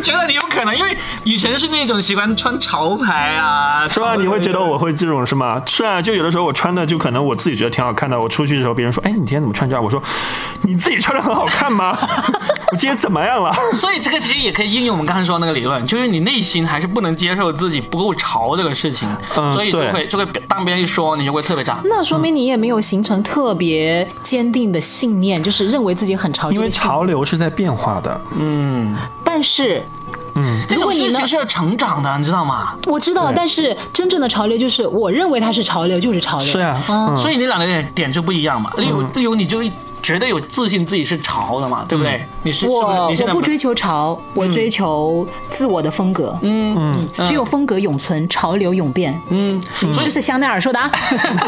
觉得你有可能，因为以前是那种喜欢穿潮牌啊，是吧？你会觉得我会这种是吗？是啊，就有的时候我穿的就可能我自己觉得挺好看的，我出去的时候别人说，哎，你今天怎么穿这样？我说，你自己穿的很好看吗？我 今天怎么样了？所以这个其实也可以应用我们刚才说的那个理论，就是你内心还是不能接受自己不够潮这个事情，嗯所以就会就会当别人一说，你就会特别炸。那说明你也没有形成特别坚定的信念，就是认为自己很潮。因为潮流是在变化的，嗯但是这种如果你呢事情是要成长的，你知道吗？我知道，但是真正的潮流就是我认为它是潮流，就是潮流。是啊、嗯嗯，所以你两个点点就不一样嘛。例如，例如你就绝对有自信自己是潮的嘛，对不对？你是是不是我你现在我不追求潮，我追求自我的风格。嗯嗯，只有风格永存，潮流永变。嗯，所以这是香奈儿说的啊。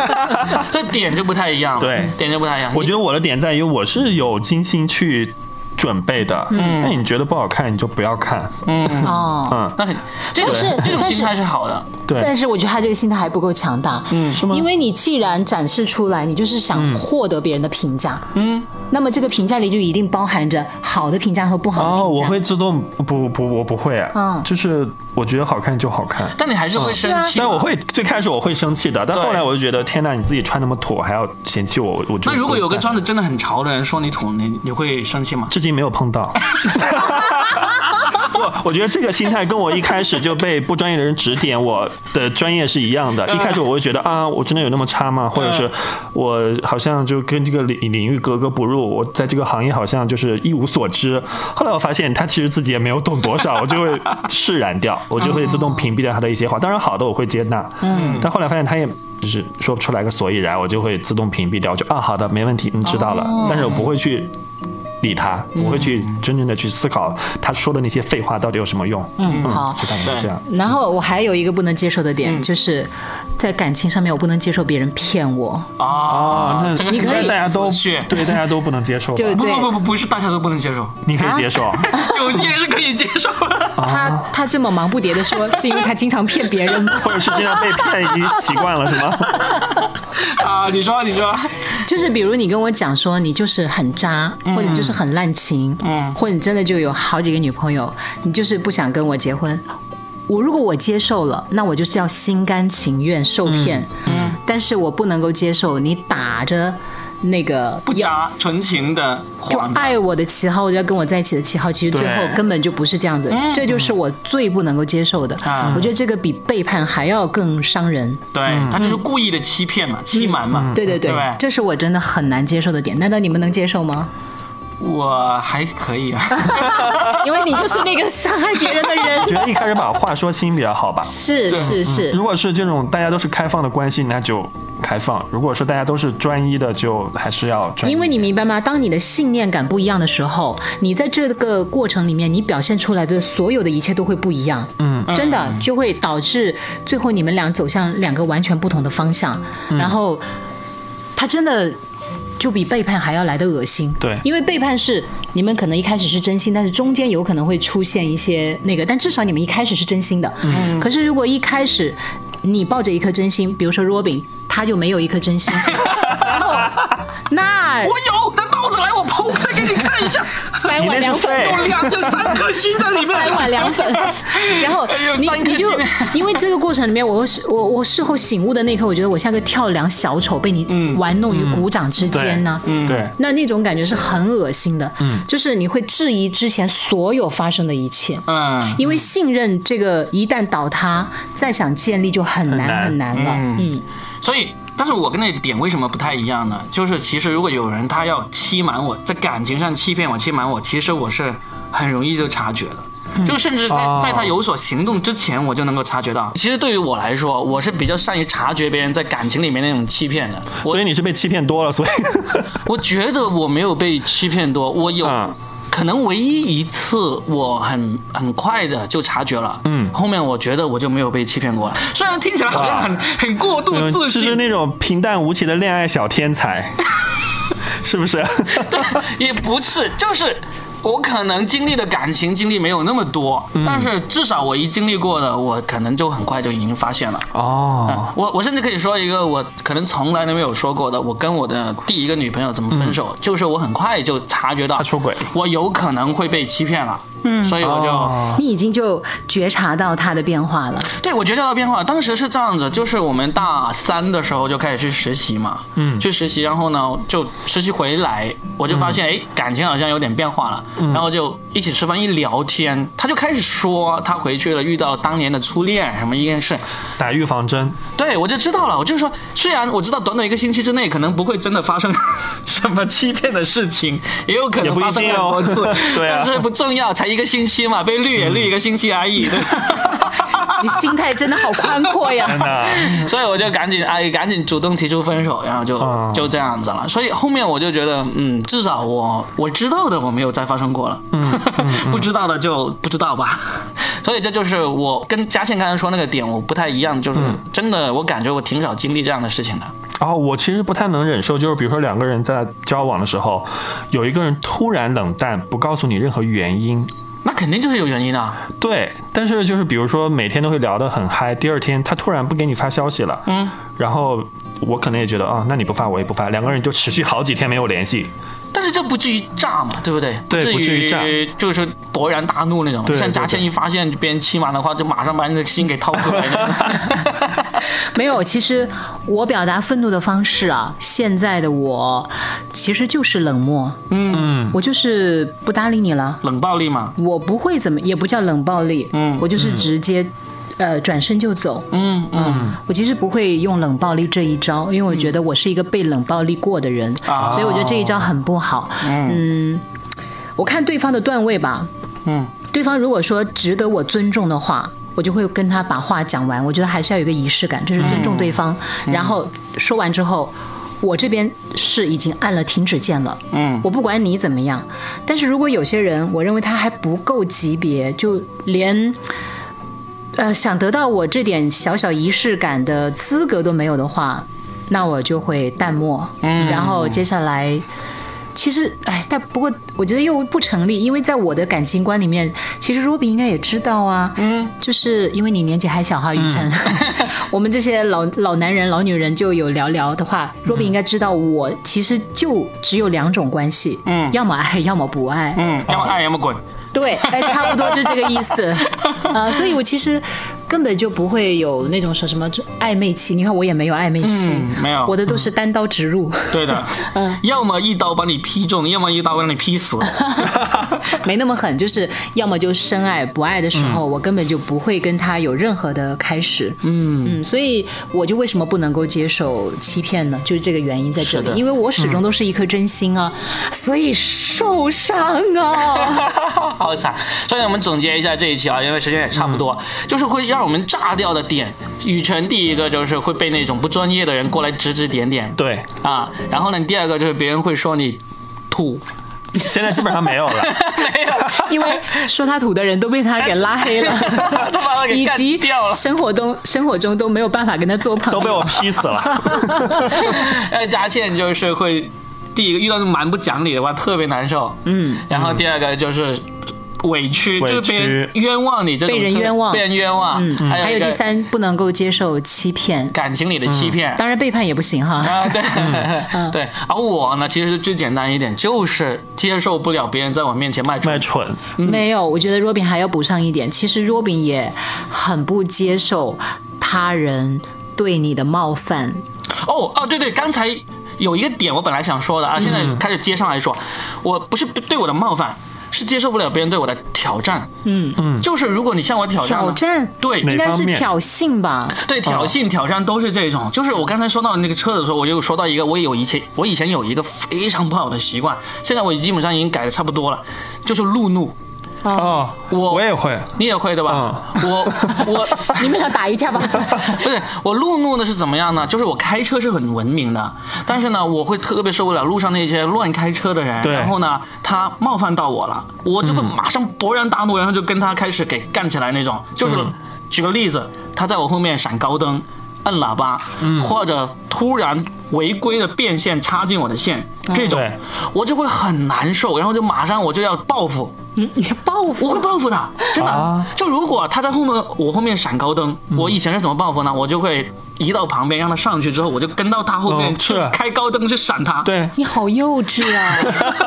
这点就不太一样了，对点就不太一样。我觉得我的点在于我是有精心去准备的。嗯，那你觉得不好看，你就不要看。嗯。哦，嗯，那很这种但是但是这种心态是好的，对，但是我觉得他这个心态还不够强大。嗯，是吗？因为你既然展示出来，你就是想获得别人的评价。嗯，那么这个评价里就一定包含着好的评价和不好的哦，评价。我会自动不不，我不会。啊，嗯。就是我觉得好看就好看。但你还是会生气嘛。但我会最开始我会生气的，但后来我就觉得天呐，你自己穿那么土还要嫌弃我，我就那如果有个穿的真的很潮的人说你土，你你会生气吗？至今没有碰到。不，我觉得这个心态跟我一开始就被不专业的人指点我的专业是一样的。一开始我会觉得啊，我真的有那么差吗？或者是我好像就跟这个领领域格格不入，我在这个行业好像就是一无所知。后来我发现他其实自己也没有懂多少，我就会释然掉，我就会自动屏蔽掉他的一些话。当然好的我会接纳，嗯，但后来发现他也。就是说不出来个所以然，我就会自动屏蔽掉，就啊好的没问题，你知道了，但是我不会去理他，不会去真正的去思考他说的那些废话到底有什么用。嗯好。就大概是这样。然后我还有一个不能接受的点，就是在感情上面，我不能接受别人骗我。啊，那这个你可以大家都去。对大家都不能接受不不不不是大家都不能接受，你可以接受，有些人是可以接受。的。他他这么忙不迭的说，是因为他经常骗别人。或者是经常被骗已经习惯了，是吗？啊，你说你说，就是比如你跟我讲说你就是很渣，或者就是很滥情，嗯，或者你真的就有好几个女朋友，你就是不想跟我结婚。我如果我接受了，那我就是要心甘情愿受骗，嗯，但是我不能够接受你打着那个不假纯情的就。爱我的旗号，要跟我在一起的旗号，其实最后根本就不是这样子，这就是我最不能够接受的。啊我觉得这个比背叛还要更伤人。对他就是故意的欺骗嘛，欺瞒嘛。对对对对对，这是我真的很难接受的点。难道你们能接受吗？我还可以啊。因为你就是那个伤害别人的人。觉得一开始把话说清比较好吧。是是是，如果是这种大家都是开放的关系，那就开放；如果说大家都是专一的，就还是要专一。因为你明白吗？当你的信念感不一样的时候，你在这个过程里面，你表现出来的所有的一切都会不一样。嗯，真的就会导致最后你们俩走向两个完全不同的方向。然后，他真的。就比背叛还要来的恶心。对，因为背叛是你们可能一开始是真心，但是中间有可能会出现一些那个，但至少你们一开始是真心的。嗯。可是如果一开始你抱着一颗真心，比如说 Robin，他就没有一颗真心，然后那我有，拿刀子来，我剖开给你看一下。三碗凉粉有两个三颗星在里面。三 碗凉粉，然后你你就因为这个过程里面，我我我事后醒悟的那一刻，我觉得我像个跳梁小丑，被你玩弄于股掌之间呢。嗯，对。那那种感觉是很恶心的。嗯，就是你会质疑之前所有发生的一切。嗯，因为信任这个一旦倒塌，再想建立就很难很难了。嗯，所以。但是我跟那点为什么不太一样呢？就是其实如果有人他要欺瞒我，在感情上欺骗我、欺瞒我，其实我是很容易就察觉的，就甚至在在他有所行动之前，我就能够察觉到。其实对于我来说，我是比较善于察觉别人在感情里面那种欺骗的。所以你是被欺骗多了，所以我觉得我没有被欺骗多，我有。可能唯一一次我很很快的就察觉了，嗯，后面我觉得我就没有被欺骗过了。虽然听起来好像很很过度自信，是那种平淡无奇的恋爱小天才，是不是？对，也不是，就是。我可能经历的感情经历没有那么多，但是至少我一经历过的，我可能就很快就已经发现了。哦，我我甚至可以说一个我可能从来都没有说过的，我跟我的第一个女朋友怎么分手，就是我很快就察觉到她出轨，我有可能会被欺骗了。嗯，所以我就你已经就觉察到他的变化了。对，我觉察到变化。当时是这样子，就是我们大三的时候就开始去实习嘛，嗯，去实习，然后呢就实习回来，我就发现哎，感情好像有点变化了，然后就一起吃饭一聊天，他就开始说他回去了遇到了当年的初恋什么一件事，打预防针。对，我就知道了。我就说，虽然我知道短短一个星期之内可能不会真的发生 什么欺骗的事情，也有可能发生很多次，对啊，但是不重要，才。一个星期嘛，被绿也绿一个星期而已。你心态真的好宽阔呀！所以我就赶紧哎，赶紧主动提出分手，然后就就这样子了。所以后面我就觉得，嗯，至少我我知道的我没有再发生过了，不知道的就不知道吧。所以这就是我跟嘉倩刚才说那个点我不太一样，就是真的我感觉我挺少经历这样的事情的。然后我其实不太能忍受，就是比如说两个人在交往的时候，有一个人突然冷淡，不告诉你任何原因。那肯定就是有原因的，对。但是就是比如说每天都会聊得很嗨，第二天他突然不给你发消息了，嗯，然后我可能也觉得啊，那你不发我也不发，两个人就持续好几天没有联系。但是这不至于炸嘛，对不对？对，不至于炸，就是勃然大怒那种。像贾倩一发现别人欺瞒的话，就马上把你的心给掏出来。没有，其实我表达愤怒的方式啊，现在的我其实就是冷漠。嗯，我就是不搭理你了。冷暴力嘛？我不会怎么，也不叫冷暴力。嗯，我就是直接。呃，转身就走。嗯嗯，我其实不会用冷暴力这一招，因为我觉得我是一个被冷暴力过的人，所以我觉得这一招很不好。嗯，我看对方的段位吧。嗯，对方如果说值得我尊重的话，我就会跟他把话讲完。我觉得还是要有一个仪式感，就是尊重对方。然后说完之后，我这边是已经按了停止键了。嗯，我不管你怎么样，但是如果有些人，我认为他还不够级别，就连。呃，想得到我这点小小仪式感的资格都没有的话，那我就会淡漠。嗯，然后接下来，其实，哎，但不过我觉得又不成立，因为在我的感情观里面，其实 Ruby 应该也知道啊。嗯，就是因为你年纪还小哈，雨辰，我们这些老老男人、老女人就有聊聊的话，Ruby 应该知道，我其实就只有两种关系，嗯，要么爱，要么不爱，嗯，要么爱，要么滚。对，哎，差不多就这个意思，啊，所以我其实根本就不会有那种说什么暧昧期。你看我也没有暧昧期，嗯没有我的都是单刀直入，对的，嗯要么一刀把你劈中，要么一刀把你劈死。没那么狠，就是要么就深爱，不爱的时候，我根本就不会跟他有任何的开始。嗯嗯，所以我就为什么不能够接受欺骗呢？就是这个原因在这里，因为我始终都是一颗真心啊，所以受伤啊。好惨。所以我们总结一下这一期啊，因为时间也差不多，就是会让我们炸掉的点。羽泉第一个就是会被那种不专业的人过来指指点点对，啊，然后呢，第二个就是别人会说你土，现在基本上没有了。没有。因为说他土的人都被他给拉黑了 都把他，给以及掉了生活中生活中都没有办法跟他做朋友，都被我劈死了。呃，佳倩就是会第一个遇到蛮不讲理的话特别难受，嗯，然后第二个就是。委屈，委屈。就是别人冤枉你这种被人冤枉。被人冤枉，嗯还有还有第三，不能够接受欺骗，感情里的欺骗，当然背叛也不行哈。啊，对、对，而我呢，其实最简单一点，就是接受不了别人在我面前卖卖蠢。蠢，没有，我觉得 Robin 还要补上一点，其实 Robin 也很不接受他人对你的冒犯。哦哦，对对，刚才有一个点我本来想说的啊，现在开始接上来说，我不是对我的冒犯。是接受不了别人对我的挑战，嗯。嗯。就是如果你向我挑战了，挑战？对。应该是挑衅吧？对，挑衅、挑战都是这种。就是我刚才说到那个车的时候，我就说到一个，我有以前我以前有一个非常不好的习惯，现在我基本上已经改的差不多了，就是路怒。哦，我我也会。你也会对吧？我 我你们俩打一架吧。不是我路怒呢是怎么样呢？就是我开车是很文明的，但是呢，我会特别受不了路上那些乱开车的人。然后呢，他冒犯到我了，我就会马上勃然大怒，然后就跟他开始给干起来那种。就是、举个例子，他在我后面闪高灯。摁喇叭，或者突然违规的变线插进我的线，这种我就会很难受，然后就马上我就要报复，嗯，你报复？我会报复他，真的。啊。就如果他在后面，我后面闪高灯，我以前是怎么报复呢？我就会移到旁边，让他上去之后，我就跟到他后面开高灯去闪他。对，你好幼稚啊！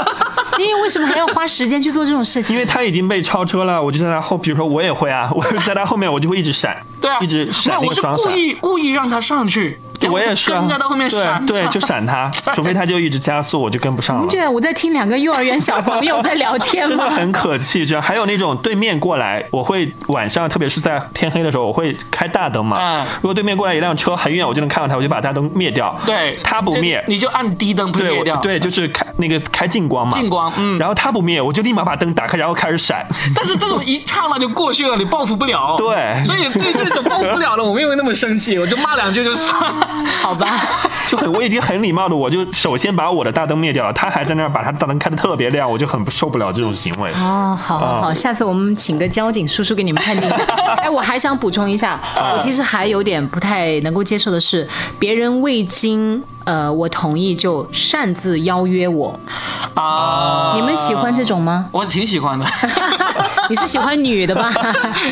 因为为什么还要花时间去做这种事情？因为他已经被超车了，我就在他后，比如说我也会啊，我在他后面我就会一直闪，对啊，一直没闪我是故。意故意让他上去，我也是啊，跟在他后面闪，对对，就闪他，除非他就一直加速，我就跟不上了对。我在听两个幼儿园小朋友在聊天吗？真的很可气，这样还有那种对面过来，我会晚上，特别是在天黑的时候，我会开大灯嘛。嗯如果对面过来一辆车很远，我就能看到他，我就把大灯灭掉。对，他不灭，你就按低灯对灭掉。我对，就是开那个开近光嘛。近光嗯然后他不灭，我就立马把灯打开，然后开始闪。但是这种一刹那就过去了，你报复不了。对所以对这种报复不了了，我没有那么生气，我就骂两句就算了。好吧，就很，我已经很礼貌的，我就首先把我的大灯灭掉了，他还在那儿把他大灯开的特别亮，我就很受不了这种行为。哦，好好好，下次我们请个交警叔叔给你们判定一下。哎，我还想补充一下，我其实还有点不太能够接受的是，别人未经呃我同意就擅自邀约我，啊，你们喜欢这种吗？我挺喜欢的，你是喜欢女的吧？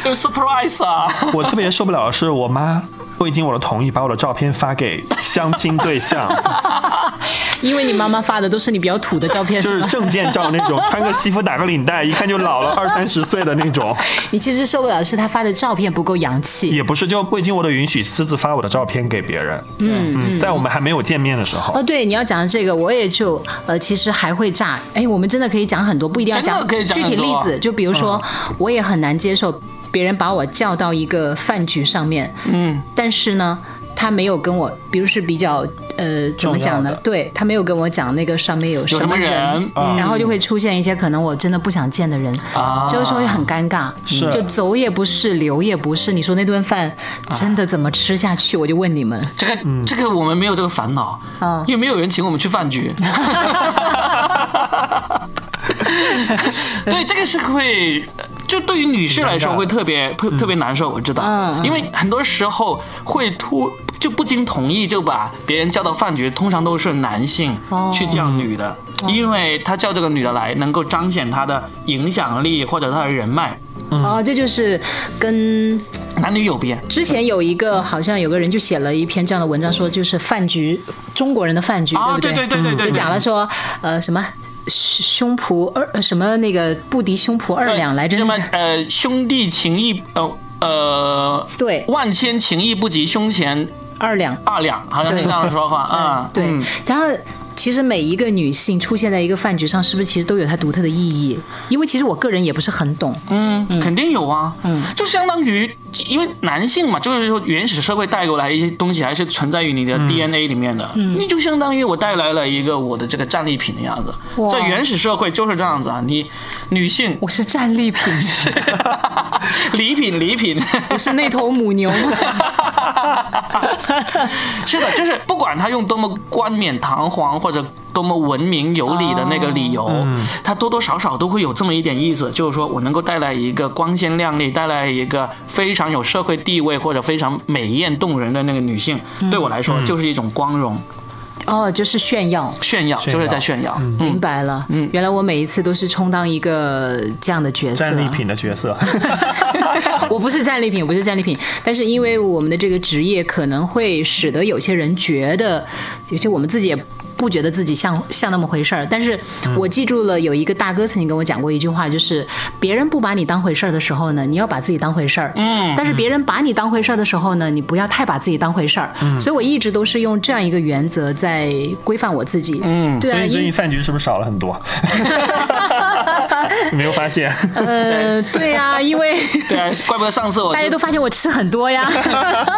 有 surprise 啊。我特别受不了的是，我妈未经我的同意把我的照片发给相亲对象，因为你妈妈发的都是你比较土的照片，就是？证件照那种，穿个西服打个领带，一看就老了 二三十岁的那种。你其实受不了的是她发的照片不够洋气。也不是，就未经我的允许私自发我的照片给别人。嗯嗯，在我们还没有见面的时候。哦，对，你要讲的这个，我也就呃，其实还会炸。哎，我们真的可以讲很多，不一定要讲具体例子。就比如说，我也很难接受别人把我叫到一个饭局上面，嗯，但是呢，他没有跟我，比如是比较呃，怎么讲？呢对他没有跟我讲那个上面有什什么人，人嗯然后就会出现一些可能我真的不想见的人，啊这个时候就很尴尬，是就走也不是，留也不是。你说那顿饭真的怎么吃下去？我就问你们。这个这个我们没有这个烦恼，啊因为没有人请我们去饭局。对，这个是会，就对于女士来说会特别特特别难受，我知道，嗯因为很多时候会突就不经同意就把别人叫到饭局，通常都是男性哦。去叫女的，因为他叫这个女的来，能够彰显他的影响力或者他的人脉，哦，这就是跟男女有别。之前有一个好像有个人就写了一篇这样的文章，说就是饭局，中国人的饭局，啊，对？不对对对对对，就讲了说，呃，什么胸脯二呃什么那个不敌胸脯二两来着什么。呃兄弟情义呃呃，对万千情义不及胸前二两。二两，好像是这样说话 啊。对嗯，然后其实每一个女性出现在一个饭局上，是不是其实都有它独特的意义？因为其实我个人也不是很懂。嗯，肯定有啊。嗯，就相当于，因为男性嘛，就是说原始社会带过来一些东西，还是存在于你的 DNA 里面的。嗯，你就相当于我带来了一个我的这个战利品的样子哇。在原始社会就是这样子啊，你女性我是战利品，礼品礼品。我是那头母牛。是的，就是不管他用多么冠冕堂皇或者多么文明有礼的那个理由，它多多少少都会有这么一点意思，就是说我能够带来一个光鲜亮丽，带来一个非常有社会地位或者非常美艳动人的那个女性，对我来说就是一种光荣。哦，就是炫耀。炫耀，炫耀。就是在炫耀。明白了，嗯，原来我每一次都是充当一个这样的角色，战利品的角色。我不是战利品，我不是战利品，但是因为我们的这个职业可能会使得有些人觉得，有些我们自己也。不觉得自己像像那么回事儿，但是我记住了有一个大哥曾经跟我讲过一句话，就是别人不把你当回事儿的时候呢，你要把自己当回事儿。嗯。但是别人把你当回事儿的时候呢，你不要太把自己当回事儿。嗯。所以我一直都是用这样一个原则在规范我自己。嗯。对啊，所以最近饭局是不是少了很多？你 没有发现？呃，对啊，因为 对啊，怪不得上次我 大家都发现我吃很多呀。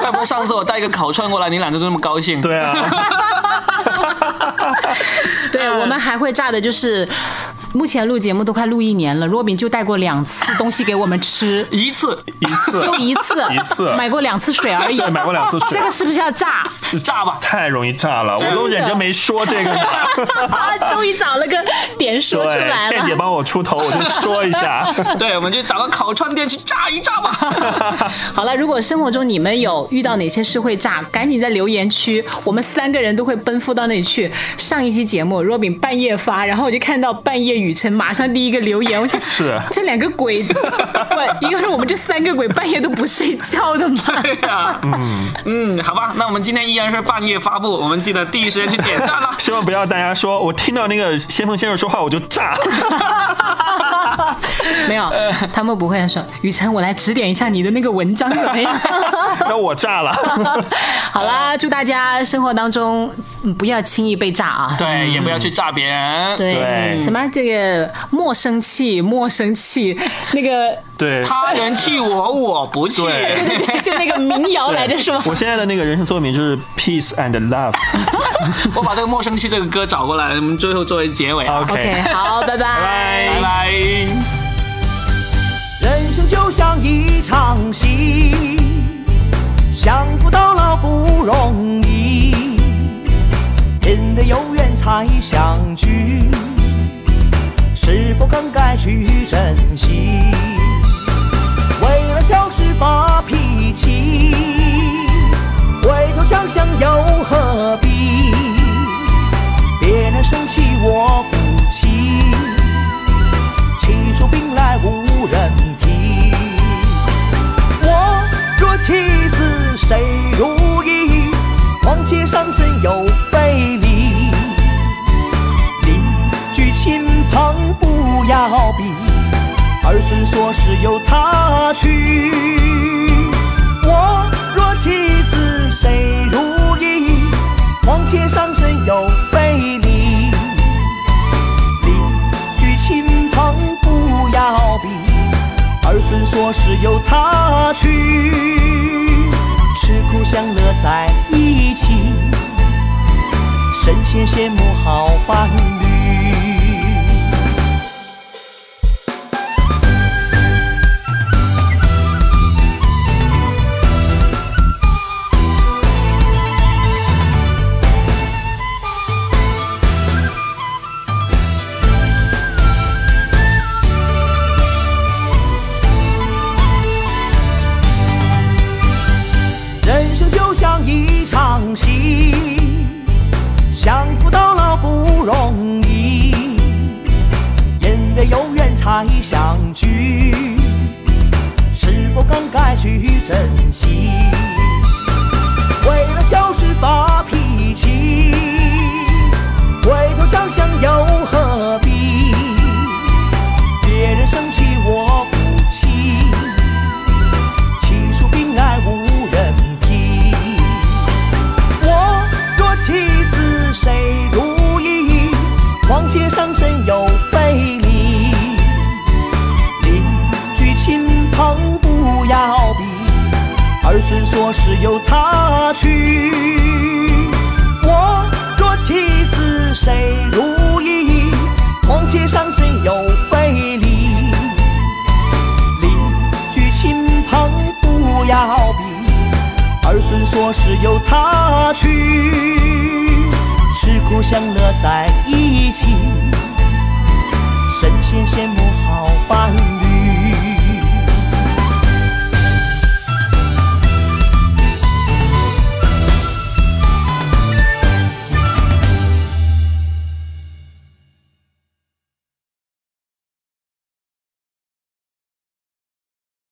怪不得上次我带一个烤串过来，你俩就这么高兴。对啊，对，我们还会炸的，就是目前录节目都快录一年了，若饼就带过两次东西给我们吃，一次一次就一次，一次 买过两次水而已，对买过两次水这个是不是要炸？炸吧。太容易炸了，我都忍着没说这个呢。啊，终于找了个点说出，来了。倩姐帮我出头，我就说一下。对，我们就找个烤串店去炸一炸吧。好了，如果生活中你们有遇到哪些事会炸，赶紧在留言区，我们三个人都会奔赴到那里去。上一期节目若饼半夜发，然后我就看到半夜雨辰马上第一个留言，我想 是这两个鬼，不，一个是我们这三个鬼半夜都不睡觉的吗？对呀、嗯嗯，好吧，那我们今天依然是半夜发布，我们记得第一时间去点赞了。希望不要大家说我听到那个先锋先生说话我就炸。没有，他们不会说雨辰，我来指点一下你的那个文章怎么样？那我炸了。好啦，祝大家生活当中嗯不要轻易被炸啊！对，也不要去炸别人。对什么这个莫生气，莫生气，那个对，他人气我，我不气。对 就那个民谣来着是吗？我现在的那个人生座右铭就是 peace and love。我把这个《莫生气》这个歌找过来，我们最后作为结尾。OK，好，拜拜。拜拜。人生就像一场戏，相扶到老不容易，人的有缘才相聚，是否更该去珍惜？小事发脾气，回头想想又何必？别人生气我不气。气出病来无人替。我若气死谁如意？况且上身有背离。邻居亲朋不要比，儿孙说是由他去。我若妻子谁如意？况且上身有背离。邻居亲朋不要比，儿孙说是由他去，吃苦享乐在一起，神仙羡慕好伴侣。